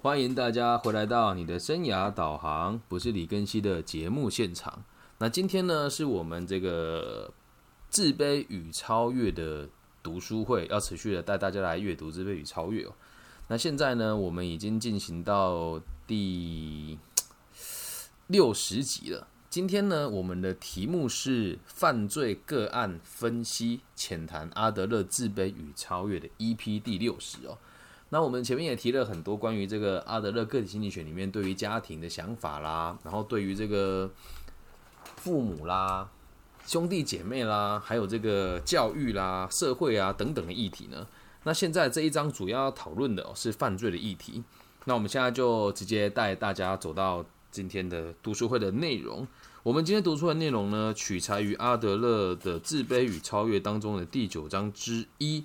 欢迎大家回来到你的生涯导航，不是李根熙的节目现场。那今天呢，是我们这个自卑与超越的读书会，要持续的带大家来阅读自卑与超越哦。那现在呢，我们已经进行到第六十集了。今天呢，我们的题目是犯罪个案分析，浅谈阿德勒自卑与超越的 EP 第六十哦。那我们前面也提了很多关于这个阿德勒个体心理学里面对于家庭的想法啦，然后对于这个父母啦、兄弟姐妹啦，还有这个教育啦、社会啊等等的议题呢。那现在这一章主要讨论的是犯罪的议题。那我们现在就直接带大家走到今天的读书会的内容。我们今天读出的内容呢，取材于阿德勒的《自卑与超越》当中的第九章之一。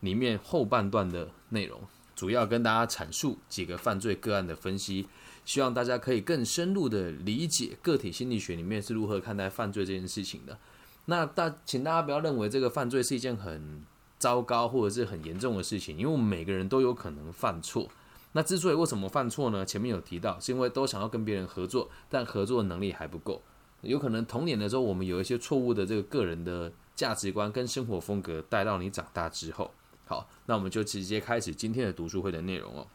里面后半段的内容，主要跟大家阐述几个犯罪个案的分析，希望大家可以更深入的理解个体心理学里面是如何看待犯罪这件事情的。那大，请大家不要认为这个犯罪是一件很糟糕或者是很严重的事情，因为我们每个人都有可能犯错。那之所以为什么犯错呢？前面有提到，是因为都想要跟别人合作，但合作能力还不够。有可能童年的时候，我们有一些错误的这个个人的价值观跟生活风格，带到你长大之后。好，那我们就直接开始今天的读书会的内容哦。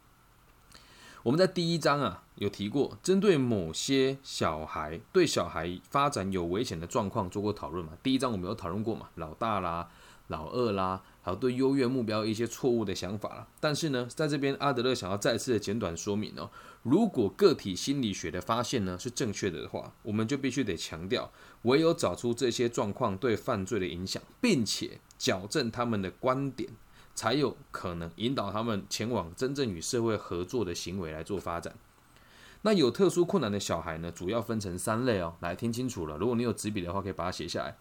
我们在第一章啊有提过，针对某些小孩对小孩发展有危险的状况做过讨论嘛？第一章我们有讨论过嘛？老大啦、老二啦，还有对优越目标一些错误的想法啦。但是呢，在这边阿德勒想要再次的简短说明哦，如果个体心理学的发现呢是正确的话，我们就必须得强调，唯有找出这些状况对犯罪的影响，并且矫正他们的观点。才有可能引导他们前往真正与社会合作的行为来做发展。那有特殊困难的小孩呢，主要分成三类哦。来听清楚了，如果你有纸笔的话，可以把它写下来。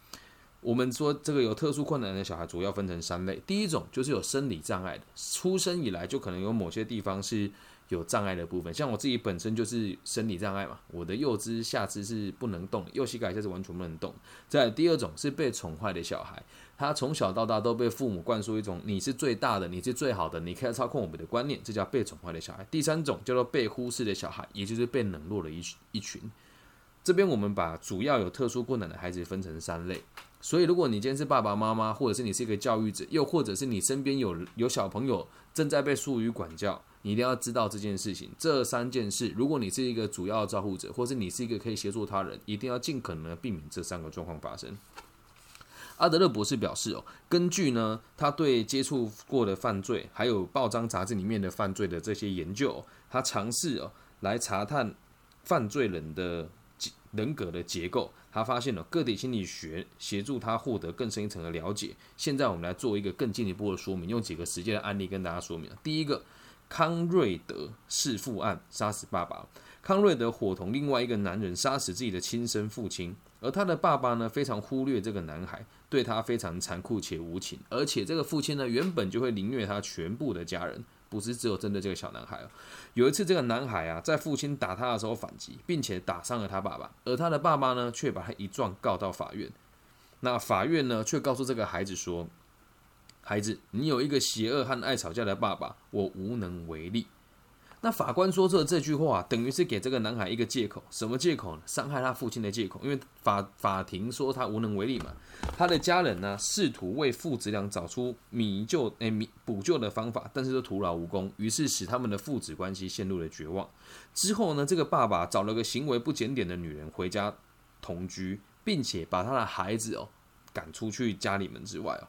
我们说这个有特殊困难的小孩，主要分成三类。第一种就是有生理障碍的，出生以来就可能有某些地方是有障碍的部分。像我自己本身就是生理障碍嘛，我的右肢下肢是不能动，右膝盖就是完全不能动。再第二种是被宠坏的小孩。他从小到大都被父母灌输一种“你是最大的，你是最好的，你可以操控我们的观念”，这叫被宠坏的小孩。第三种叫做被忽视的小孩，也就是被冷落的一一群。这边我们把主要有特殊困难的孩子分成三类。所以，如果你今天是爸爸妈妈，或者是你是一个教育者，又或者是你身边有有小朋友正在被疏于管教，你一定要知道这件事情。这三件事，如果你是一个主要的照护者，或是你是一个可以协助他人，一定要尽可能避免这三个状况发生。阿德勒博士表示：“哦，根据呢，他对接触过的犯罪，还有报章杂志里面的犯罪的这些研究，他尝试哦来查探犯罪人的人格的结构。他发现了个体心理学协助他获得更深一层的了解。现在我们来做一个更进一步的说明，用几个实际的案例跟大家说明。第一个，康瑞德弑父案，杀死爸爸。康瑞德伙同另外一个男人杀死自己的亲生父亲。”而他的爸爸呢，非常忽略这个男孩，对他非常残酷且无情。而且这个父亲呢，原本就会凌虐他全部的家人，不是只有针对这个小男孩。有一次，这个男孩啊，在父亲打他的时候反击，并且打伤了他爸爸，而他的爸爸呢，却把他一状告到法院。那法院呢，却告诉这个孩子说：“孩子，你有一个邪恶和爱吵架的爸爸，我无能为力。”那法官说这这句话，等于是给这个男孩一个借口，什么借口呢？伤害他父亲的借口。因为法法庭说他无能为力嘛，他的家人呢试图为父子俩找出弥救诶弥补救的方法，但是都徒劳无功，于是使他们的父子关系陷入了绝望。之后呢，这个爸爸找了个行为不检点的女人回家同居，并且把他的孩子哦赶出去家里门之外哦。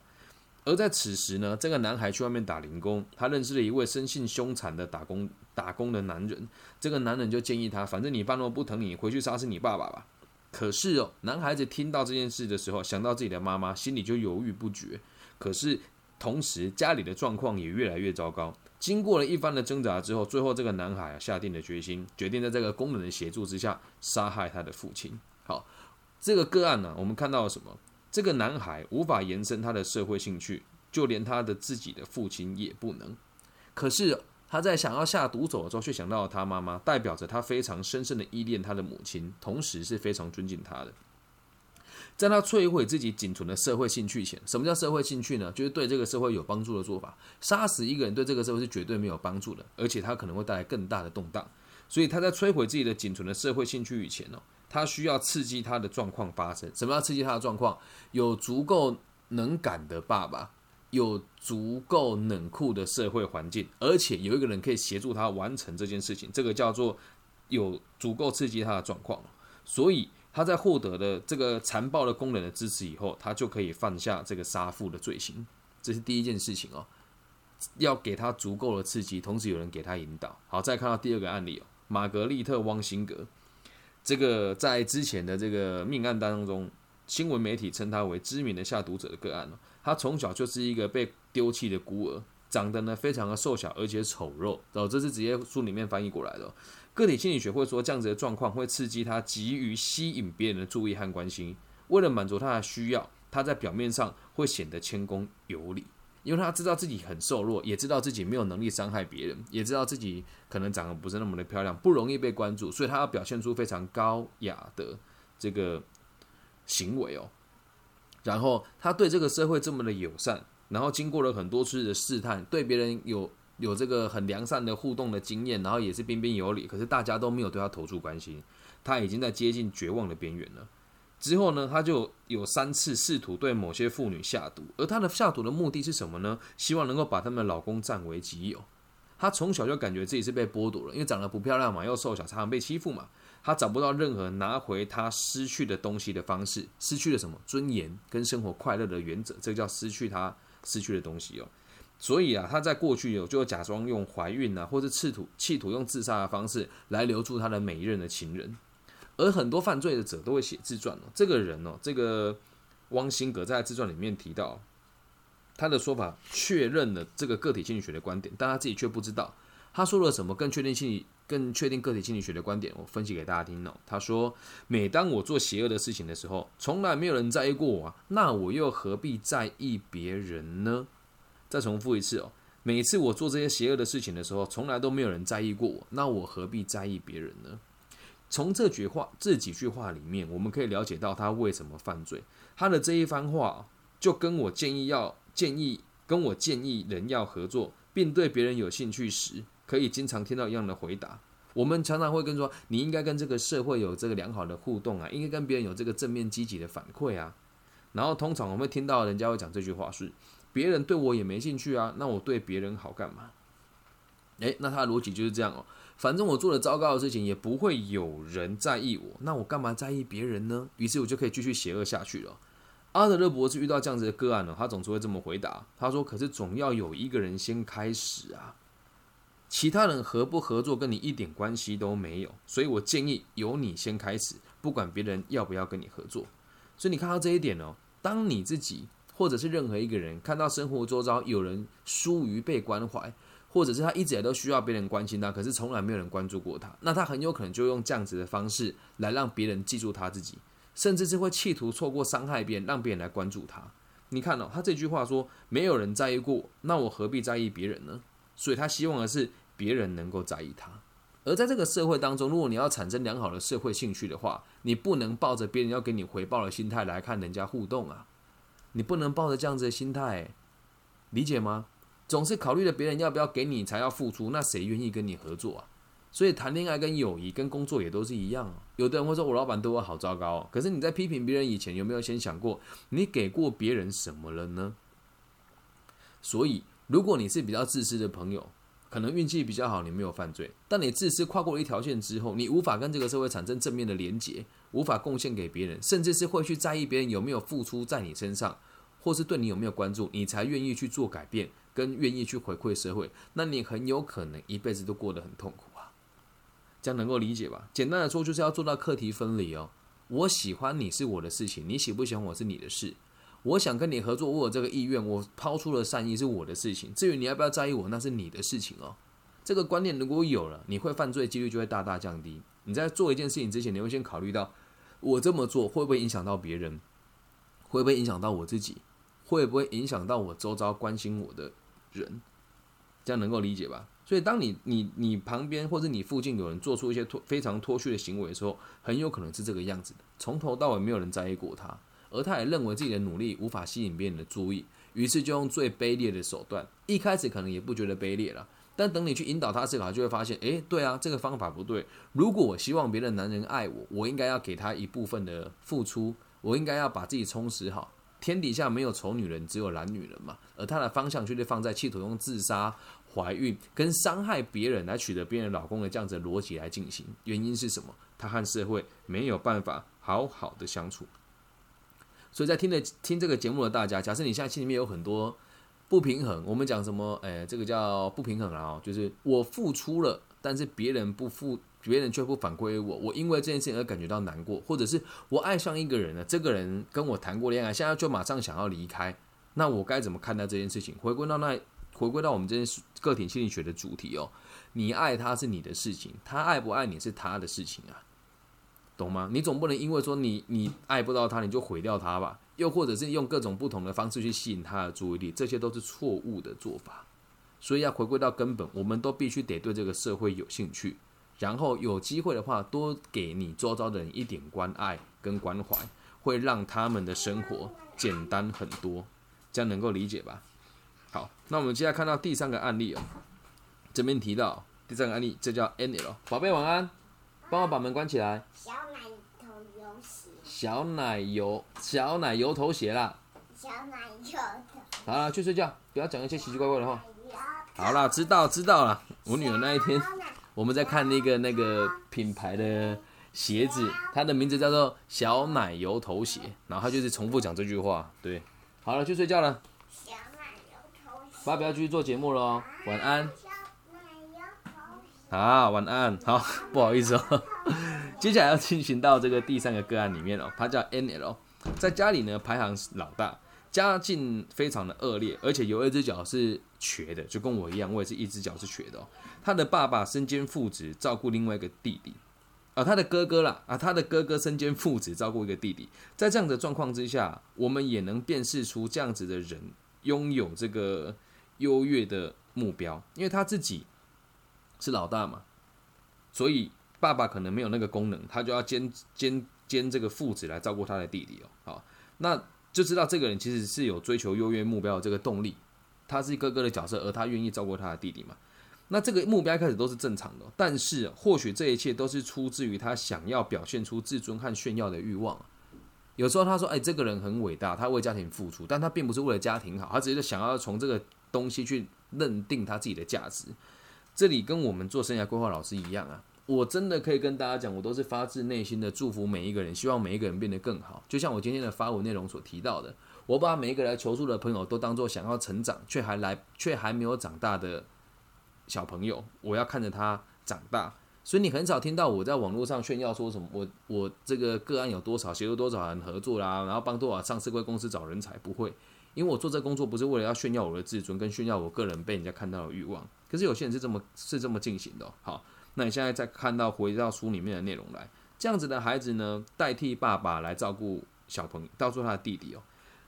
而在此时呢，这个男孩去外面打零工，他认识了一位生性凶残的打工打工的男人。这个男人就建议他，反正你爸那么不疼你，回去杀死你爸爸吧。可是哦，男孩子听到这件事的时候，想到自己的妈妈，心里就犹豫不决。可是同时家里的状况也越来越糟糕。经过了一番的挣扎之后，最后这个男孩啊下定了决心，决定在这个工人的协助之下杀害他的父亲。好，这个个案呢，我们看到了什么？这个男孩无法延伸他的社会兴趣，就连他的自己的父亲也不能。可是他在想要下毒手的时候，却想到了他妈妈，代表着他非常深深的依恋他的母亲，同时是非常尊敬他的。在他摧毁自己仅存的社会兴趣前，什么叫社会兴趣呢？就是对这个社会有帮助的做法。杀死一个人对这个社会是绝对没有帮助的，而且他可能会带来更大的动荡。所以他在摧毁自己的仅存的社会兴趣以前呢，他需要刺激他的状况发生。什么叫刺激他的状况？有足够能干的爸爸，有足够冷酷的社会环境，而且有一个人可以协助他完成这件事情。这个叫做有足够刺激他的状况。所以他在获得了这个残暴的功能的支持以后，他就可以犯下这个杀父的罪行。这是第一件事情哦，要给他足够的刺激，同时有人给他引导。好，再看到第二个案例哦。玛格丽特·汪辛格，这个在之前的这个命案当中，新闻媒体称他为知名的下毒者的个案。他从小就是一个被丢弃的孤儿，长得呢非常的瘦小而且丑陋哦。这是直接书里面翻译过来的。个体心理学会说，这样子的状况会刺激他急于吸引别人的注意和关心。为了满足他的需要，他在表面上会显得谦恭有礼。因为他知道自己很瘦弱，也知道自己没有能力伤害别人，也知道自己可能长得不是那么的漂亮，不容易被关注，所以他要表现出非常高雅的这个行为哦。然后他对这个社会这么的友善，然后经过了很多次的试探，对别人有有这个很良善的互动的经验，然后也是彬彬有礼，可是大家都没有对他投出关心，他已经在接近绝望的边缘了。之后呢，他就有三次试图对某些妇女下毒，而他的下毒的目的是什么呢？希望能够把他们老公占为己有。她从小就感觉自己是被剥夺了，因为长得不漂亮嘛，又瘦小，常常被欺负嘛。她找不到任何拿回她失去的东西的方式，失去了什么尊严跟生活快乐的原则，这个叫失去她失去的东西哦。所以啊，她在过去有就假装用怀孕啊，或是企图企图用自杀的方式来留住她的每一任的情人。而很多犯罪的者都会写自传哦。这个人哦，这个汪辛格在自传里面提到，他的说法确认了这个个体心理学的观点，但他自己却不知道他说了什么更确定心理、更确定个体心理学的观点。我分析给大家听哦。他说：“每当我做邪恶的事情的时候，从来没有人在意过我啊，那我又何必在意别人呢？”再重复一次哦，每次我做这些邪恶的事情的时候，从来都没有人在意过我，那我何必在意别人呢？从这句话、这几句话里面，我们可以了解到他为什么犯罪。他的这一番话，就跟我建议要建议跟我建议人要合作，并对别人有兴趣时，可以经常听到一样的回答。我们常常会跟说，你应该跟这个社会有这个良好的互动啊，应该跟别人有这个正面积极的反馈啊。然后通常我们会听到人家会讲这句话是：别人对我也没兴趣啊，那我对别人好干嘛？诶，那他的逻辑就是这样哦。反正我做了糟糕的事情，也不会有人在意我，那我干嘛在意别人呢？于是我就可以继续邪恶下去了。阿德勒博士遇到这样子的个案呢，他总是会这么回答：他说，可是总要有一个人先开始啊，其他人合不合作跟你一点关系都没有，所以我建议由你先开始，不管别人要不要跟你合作。所以你看到这一点哦，当你自己或者是任何一个人看到生活周遭有人疏于被关怀。或者是他一直以来都需要别人关心他，可是从来没有人关注过他，那他很有可能就用这样子的方式来让别人记住他自己，甚至是会企图错过伤害别人，让别人来关注他。你看哦，他这句话说没有人在意过，那我何必在意别人呢？所以他希望的是别人能够在意他。而在这个社会当中，如果你要产生良好的社会兴趣的话，你不能抱着别人要给你回报的心态来看人家互动啊，你不能抱着这样子的心态，理解吗？总是考虑了别人要不要给你才要付出，那谁愿意跟你合作啊？所以谈恋爱跟友谊跟工作也都是一样。有的人会说我老板对我好糟糕，可是你在批评别人以前有没有先想过你给过别人什么了呢？所以如果你是比较自私的朋友，可能运气比较好，你没有犯罪。但你自私跨过了一条线之后，你无法跟这个社会产生正面的连结，无法贡献给别人，甚至是会去在意别人有没有付出在你身上，或是对你有没有关注，你才愿意去做改变。跟愿意去回馈社会，那你很有可能一辈子都过得很痛苦啊，这样能够理解吧？简单的说，就是要做到课题分离哦。我喜欢你是我的事情，你喜不喜欢我是你的事。我想跟你合作，我有这个意愿，我抛出了善意是我的事情。至于你要不要在意我，那是你的事情哦。这个观念如果有了，你会犯罪几率就会大大降低。你在做一件事情之前，你会先考虑到我这么做会不会影响到别人，会不会影响到我自己，会不会影响到我周遭关心我的。人，这样能够理解吧？所以，当你你你旁边或者你附近有人做出一些脱非常脱序的行为的时候，很有可能是这个样子的。从头到尾没有人在意过他，而他也认为自己的努力无法吸引别人的注意，于是就用最卑劣的手段。一开始可能也不觉得卑劣了，但等你去引导他思考，就会发现，诶，对啊，这个方法不对。如果我希望别的男人爱我，我应该要给他一部分的付出，我应该要把自己充实好。天底下没有丑女人，只有懒女人嘛。而他的方向却是放在企图用自杀、怀孕跟伤害别人来取得别人老公的这样子的逻辑来进行。原因是什么？他和社会没有办法好好的相处。所以在听的听这个节目的大家，假设你现在心里面有很多不平衡，我们讲什么？哎，这个叫不平衡啊，就是我付出了，但是别人不付，别人却不反馈我，我因为这件事情而感觉到难过，或者是我爱上一个人了，这个人跟我谈过恋爱，现在就马上想要离开，那我该怎么看待这件事情？回归到那，回归到我们这件个体心理学的主题哦，你爱他是你的事情，他爱不爱你是他的事情啊。懂吗？你总不能因为说你你爱不到他，你就毁掉他吧？又或者是用各种不同的方式去吸引他的注意力，这些都是错误的做法。所以要回归到根本，我们都必须得对这个社会有兴趣，然后有机会的话，多给你周遭的人一点关爱跟关怀，会让他们的生活简单很多。这样能够理解吧？好，那我们接下来看到第三个案例哦。这边提到第三个案例，这叫 N.L. 宝贝晚安，帮我把门关起来。小奶油鞋，小奶油头鞋啦。小奶油好了，去睡觉，不要讲一些奇奇怪怪的话。好了，知道知道了。我女儿那一天，我们在看那个那个品牌的鞋子，它的名字叫做小奶油头鞋，然后她就是重复讲这句话。对，好了，去睡觉了。小奶油头鞋。爸，不要继续做节目了哦，晚安。小奶油头鞋。好，晚安。好，不好意思哦。接下来要进行到这个第三个个案里面哦，他叫 N L，在家里呢排行老大，家境非常的恶劣，而且有一只脚是瘸的，就跟我一样，我也是一只脚是瘸的。他的爸爸身兼父职，照顾另外一个弟弟，啊，他的哥哥啦，啊，他的哥哥身兼父职，照顾一个弟弟。在这样的状况之下，我们也能辨识出这样子的人拥有这个优越的目标，因为他自己是老大嘛，所以。爸爸可能没有那个功能，他就要兼兼兼这个父子来照顾他的弟弟哦。好，那就知道这个人其实是有追求优越目标的这个动力。他是哥哥的角色，而他愿意照顾他的弟弟嘛？那这个目标一开始都是正常的，但是或许这一切都是出自于他想要表现出自尊和炫耀的欲望。有时候他说：“哎，这个人很伟大，他为家庭付出，但他并不是为了家庭好，他只是想要从这个东西去认定他自己的价值。”这里跟我们做生涯规划老师一样啊。我真的可以跟大家讲，我都是发自内心的祝福每一个人，希望每一个人变得更好。就像我今天的发文内容所提到的，我把每一个来求助的朋友都当做想要成长却还来却还没有长大的小朋友，我要看着他长大。所以你很少听到我在网络上炫耀说什么，我我这个个案有多少，协助多少人合作啦，然后帮多少上市贵公司找人才，不会，因为我做这工作不是为了要炫耀我的自尊跟炫耀我个人被人家看到的欲望。可是有些人是这么是这么进行的，好。那你现在再看到回到书里面的内容来，这样子的孩子呢，代替爸爸来照顾小朋友，照顾他的弟弟哦。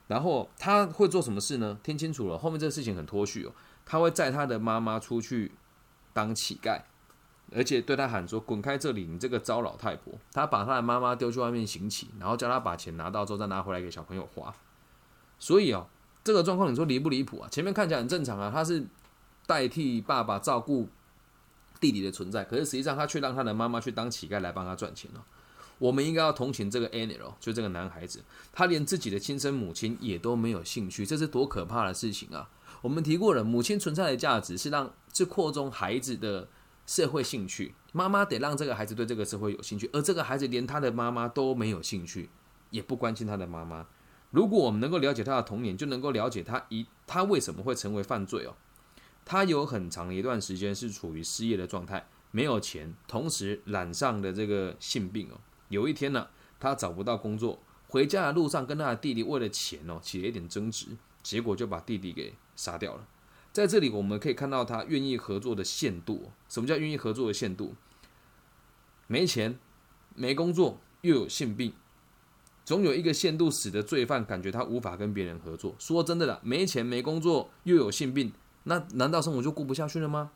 然后他会做什么事呢？听清楚了，后面这个事情很脱序哦。他会载他的妈妈出去当乞丐，而且对他喊说：“滚开这里，你这个糟老太婆！”他把他的妈妈丢去外面行乞，然后叫他把钱拿到之后再拿回来给小朋友花。所以哦，这个状况你说离不离谱啊？前面看起来很正常啊，他是代替爸爸照顾。弟弟的存在，可是实际上他却让他的妈妈去当乞丐来帮他赚钱了。我们应该要同情这个 Anil，就这个男孩子，他连自己的亲生母亲也都没有兴趣，这是多可怕的事情啊！我们提过了，母亲存在的价值是让是扩充孩子的社会兴趣，妈妈得让这个孩子对这个社会有兴趣，而这个孩子连他的妈妈都没有兴趣，也不关心他的妈妈。如果我们能够了解他的童年，就能够了解他一他为什么会成为犯罪哦。他有很长一段时间是处于失业的状态，没有钱，同时染上的这个性病哦。有一天呢，他找不到工作，回家的路上跟他的弟弟为了钱哦起了一点争执，结果就把弟弟给杀掉了。在这里我们可以看到他愿意合作的限度。什么叫愿意合作的限度？没钱、没工作又有性病，总有一个限度，使得罪犯感觉他无法跟别人合作。说真的啦，没钱、没工作又有性病。那难道生活就过不下去了吗？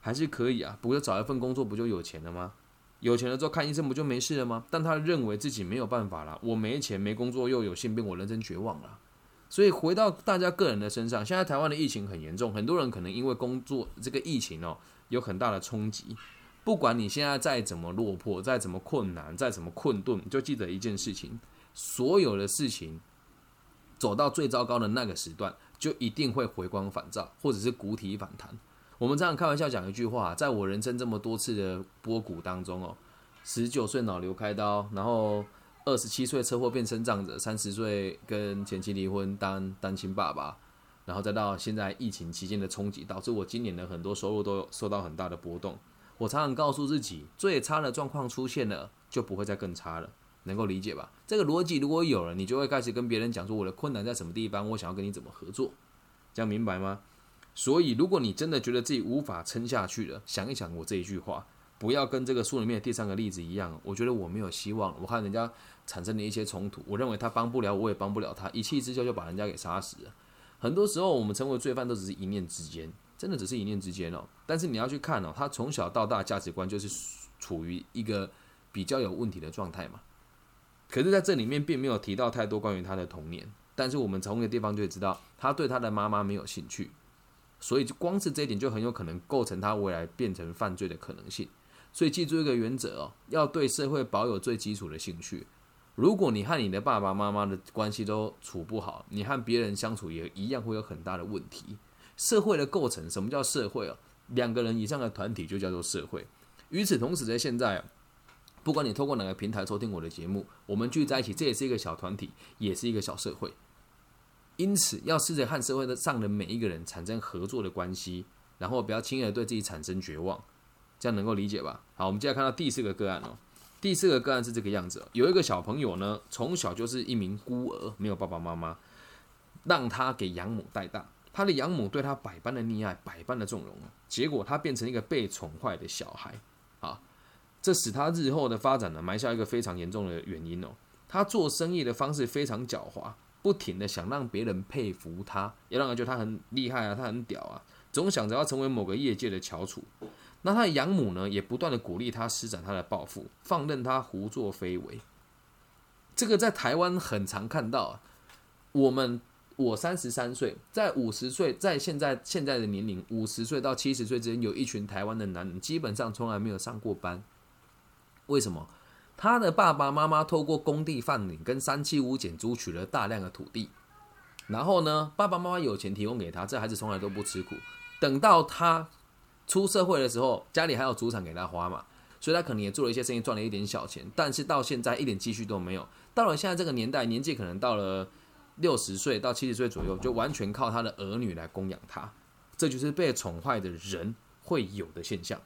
还是可以啊，不过找一份工作不就有钱了吗？有钱了之后看医生不就没事了吗？但他认为自己没有办法了，我没钱没工作又有性病，我人生绝望了。所以回到大家个人的身上，现在台湾的疫情很严重，很多人可能因为工作这个疫情哦有很大的冲击。不管你现在再怎么落魄，再怎么困难，再怎么困顿，就记得一件事情：所有的事情走到最糟糕的那个时段，就一定会回光返照，或者是谷底反弹。我们这样开玩笑讲一句话，在我人生这么多次的波谷当中哦，十九岁脑瘤开刀，然后二十七岁车祸变身障者，三十岁跟前妻离婚当单亲爸爸，然后再到现在疫情期间的冲击，导致我今年的很多收入都受到很大的波动。我常常告诉自己，最差的状况出现了，就不会再更差了，能够理解吧？这个逻辑如果有了，你就会开始跟别人讲说我的困难在什么地方，我想要跟你怎么合作，这样明白吗？所以，如果你真的觉得自己无法撑下去了，想一想我这一句话，不要跟这个书里面第三个例子一样。我觉得我没有希望，我看人家产生了一些冲突，我认为他帮不了，我也帮不了他，一气之下就把人家给杀死了。很多时候，我们成为罪犯都只是一念之间。真的只是一念之间哦，但是你要去看哦，他从小到大价值观就是处于一个比较有问题的状态嘛。可是在这里面并没有提到太多关于他的童年，但是我们从一个地方就会知道，他对他的妈妈没有兴趣，所以就光是这一点就很有可能构成他未来变成犯罪的可能性。所以记住一个原则哦，要对社会保有最基础的兴趣。如果你和你的爸爸妈妈的关系都处不好，你和别人相处也一样会有很大的问题。社会的构成，什么叫社会哦？两个人以上的团体就叫做社会。与此同时，在现在，不管你透过哪个平台收听我的节目，我们聚在一起，这也是一个小团体，也是一个小社会。因此，要试着和社会的上的每一个人产生合作的关系，然后不要轻易的对自己产生绝望，这样能够理解吧？好，我们接下来看到第四个个案哦。第四个个案是这个样子：有一个小朋友呢，从小就是一名孤儿，没有爸爸妈妈，让他给养母带大。他的养母对他百般的溺爱，百般的纵容，结果他变成一个被宠坏的小孩啊！这使他日后的发展呢，埋下一个非常严重的原因哦。他做生意的方式非常狡猾，不停的想让别人佩服他，也让人觉得他很厉害啊，他很屌啊，总想着要成为某个业界的翘楚。那他的养母呢，也不断的鼓励他施展他的抱负，放任他胡作非为。这个在台湾很常看到啊，我们。我三十三岁，在五十岁，在现在现在的年龄，五十岁到七十岁之间，有一群台湾的男人，基本上从来没有上过班。为什么？他的爸爸妈妈透过工地贩领跟三七五减租取了大量的土地，然后呢，爸爸妈妈有钱提供给他，这孩子从来都不吃苦。等到他出社会的时候，家里还有主产给他花嘛，所以他可能也做了一些生意，赚了一点小钱。但是到现在一点积蓄都没有。到了现在这个年代，年纪可能到了。六十岁到七十岁左右，就完全靠他的儿女来供养他，这就是被宠坏的人会有的现象，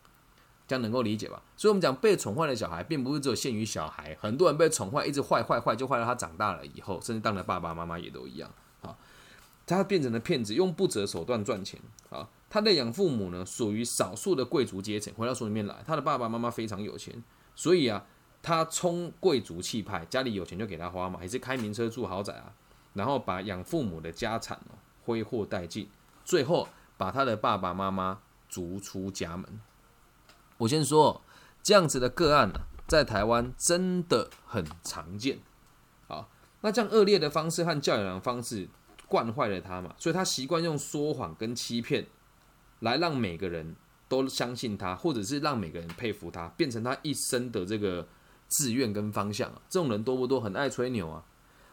这样能够理解吧？所以，我们讲被宠坏的小孩，并不是只有限于小孩，很多人被宠坏，一直坏坏坏，就坏到他长大了以后，甚至当了爸爸妈妈也都一样啊。他变成了骗子，用不择手段赚钱啊。他的养父母呢，属于少数的贵族阶层，回到书里面来，他的爸爸妈妈非常有钱，所以啊，他冲贵族气派，家里有钱就给他花嘛，也是开名车住豪宅啊。然后把养父母的家产哦挥霍殆尽，最后把他的爸爸妈妈逐出家门。我先说，这样子的个案呢，在台湾真的很常见。好，那这样恶劣的方式和教养的方式惯坏了他嘛，所以他习惯用说谎跟欺骗来让每个人都相信他，或者是让每个人佩服他，变成他一生的这个志愿跟方向啊。这种人多不多？很爱吹牛啊。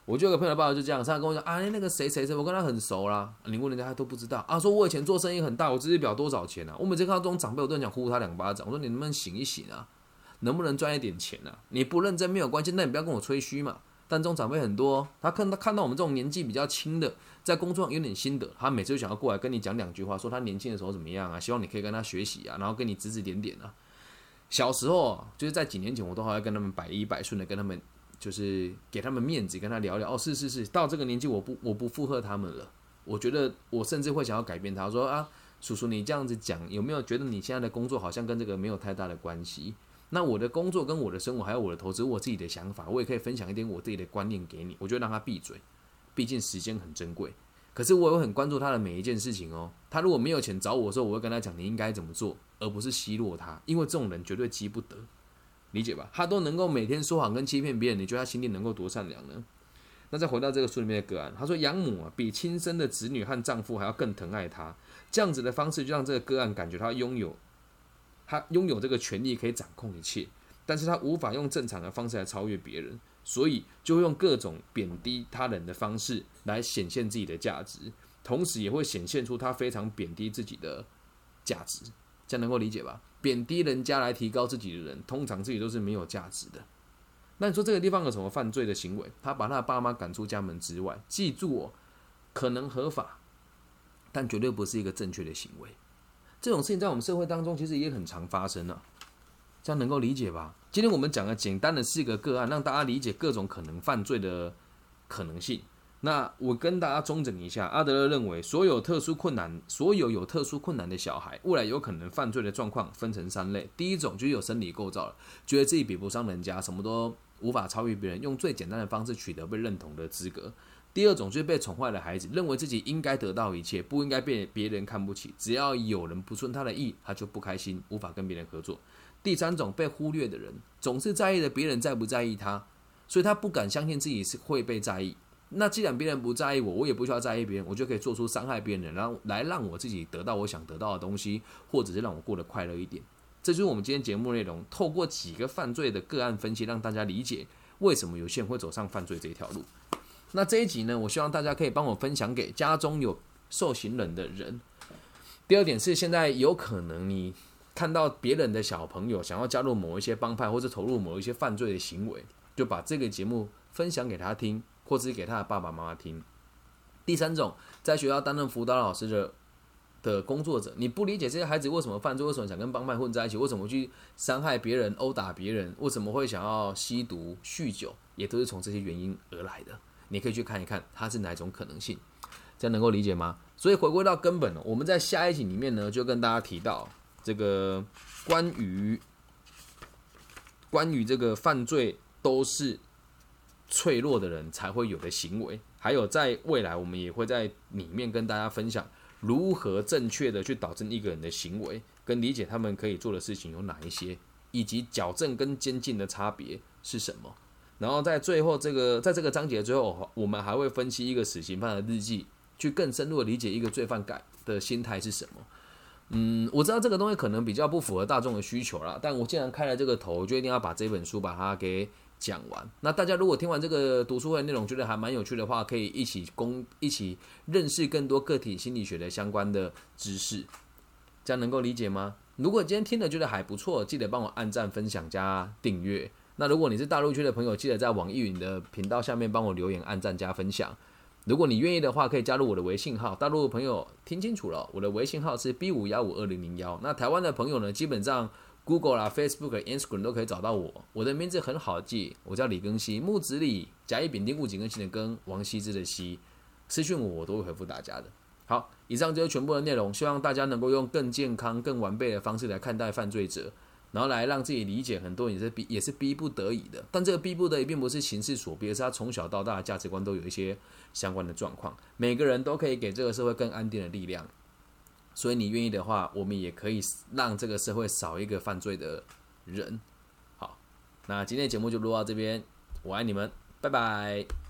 我就有个朋友爸爸就这样，他跟我讲啊，那个谁谁谁，我跟他很熟啦。你问人家他都不知道啊，说我以前做生意很大，我支表多少钱啊？我每次看到这种长辈，我都想呼他两巴掌。我说你能不能醒一醒啊？能不能赚一点钱啊？你不认真没有关系，那你不要跟我吹嘘嘛。但这种长辈很多，他看他看到我们这种年纪比较轻的，在工作上有点心得，他每次就想要过来跟你讲两句话，说他年轻的时候怎么样啊？希望你可以跟他学习啊，然后跟你指指点点啊。小时候就是在几年前，我都还要跟他们百依百顺的跟他们。就是给他们面子，跟他聊聊。哦，是是是，到这个年纪，我不我不附和他们了。我觉得我甚至会想要改变他。说啊，叔叔，你这样子讲，有没有觉得你现在的工作好像跟这个没有太大的关系？那我的工作跟我的生活还有我的投资，我自己的想法，我也可以分享一点我自己的观念给你。我就让他闭嘴，毕竟时间很珍贵。可是我有很关注他的每一件事情哦。他如果没有钱找我的时候，我会跟他讲你应该怎么做，而不是奚落他，因为这种人绝对积不得。理解吧？他都能够每天说谎跟欺骗别人，你觉得他心地能够多善良呢？那再回到这个书里面的个案，他说养母啊，比亲生的子女和丈夫还要更疼爱他，这样子的方式就让这个个案感觉他拥有，他拥有这个权利可以掌控一切，但是他无法用正常的方式来超越别人，所以就会用各种贬低他人的方式来显现自己的价值，同时也会显现出他非常贬低自己的价值，这样能够理解吧？贬低人家来提高自己的人，通常自己都是没有价值的。那你说这个地方有什么犯罪的行为？他把他的爸妈赶出家门之外，记住哦，可能合法，但绝对不是一个正确的行为。这种事情在我们社会当中其实也很常发生啊，这样能够理解吧？今天我们讲的简单的四个个案，让大家理解各种可能犯罪的可能性。那我跟大家中整一下，阿德勒认为，所有特殊困难、所有有特殊困难的小孩，未来有可能犯罪的状况分成三类。第一种就是有生理构造了，觉得自己比不上人家，什么都无法超越别人，用最简单的方式取得被认同的资格。第二种就是被宠坏的孩子，认为自己应该得到一切，不应该被别人看不起，只要有人不顺他的意，他就不开心，无法跟别人合作。第三种被忽略的人，总是在意的别人在不在意他，所以他不敢相信自己是会被在意。那既然别人不在意我，我也不需要在意别人，我就可以做出伤害别人，然后来让我自己得到我想得到的东西，或者是让我过得快乐一点。这就是我们今天节目内容，透过几个犯罪的个案分析，让大家理解为什么有些人会走上犯罪这条路。那这一集呢，我希望大家可以帮我分享给家中有受刑人的人。第二点是，现在有可能你看到别人的小朋友想要加入某一些帮派，或者投入某一些犯罪的行为，就把这个节目分享给他听。或者是给他的爸爸妈妈听。第三种，在学校担任辅导老师的的工作者，你不理解这些孩子为什么犯罪，为什么想跟帮派混在一起，为什么去伤害别人、殴打别人，为什么会想要吸毒、酗酒，也都是从这些原因而来的。你可以去看一看，它是哪种可能性，这样能够理解吗？所以回归到根本呢，我们在下一集里面呢，就跟大家提到这个关于关于这个犯罪都是。脆弱的人才会有的行为，还有在未来，我们也会在里面跟大家分享如何正确的去导正一个人的行为，跟理解他们可以做的事情有哪一些，以及矫正跟监禁的差别是什么。然后在最后这个，在这个章节最后，我们还会分析一个死刑犯的日记，去更深入的理解一个罪犯改的心态是什么。嗯，我知道这个东西可能比较不符合大众的需求啦，但我既然开了这个头，就一定要把这本书把它给。讲完，那大家如果听完这个读书会内容觉得还蛮有趣的话，可以一起公一起认识更多个体心理学的相关的知识，这样能够理解吗？如果今天听的觉得还不错，记得帮我按赞、分享、加订阅。那如果你是大陆区的朋友，记得在网易云的频道下面帮我留言、按赞、加分享。如果你愿意的话，可以加入我的微信号。大陆的朋友听清楚了，我的微信号是 B 五幺五二零零幺。那台湾的朋友呢，基本上。Google 啦、Facebook、Instagram 都可以找到我。我的名字很好记，我叫李庚希，木子李，甲乙丙丁戊己庚辛的庚，王羲之的羲。私讯我，我都会回复大家的。好，以上就是全部的内容，希望大家能够用更健康、更完备的方式来看待犯罪者，然后来让自己理解很多也是逼也是逼不得已的。但这个逼不得已并不是形势所逼，而是他从小到大的价值观都有一些相关的状况。每个人都可以给这个社会更安定的力量。所以你愿意的话，我们也可以让这个社会少一个犯罪的人。好，那今天的节目就录到这边，我爱你们，拜拜。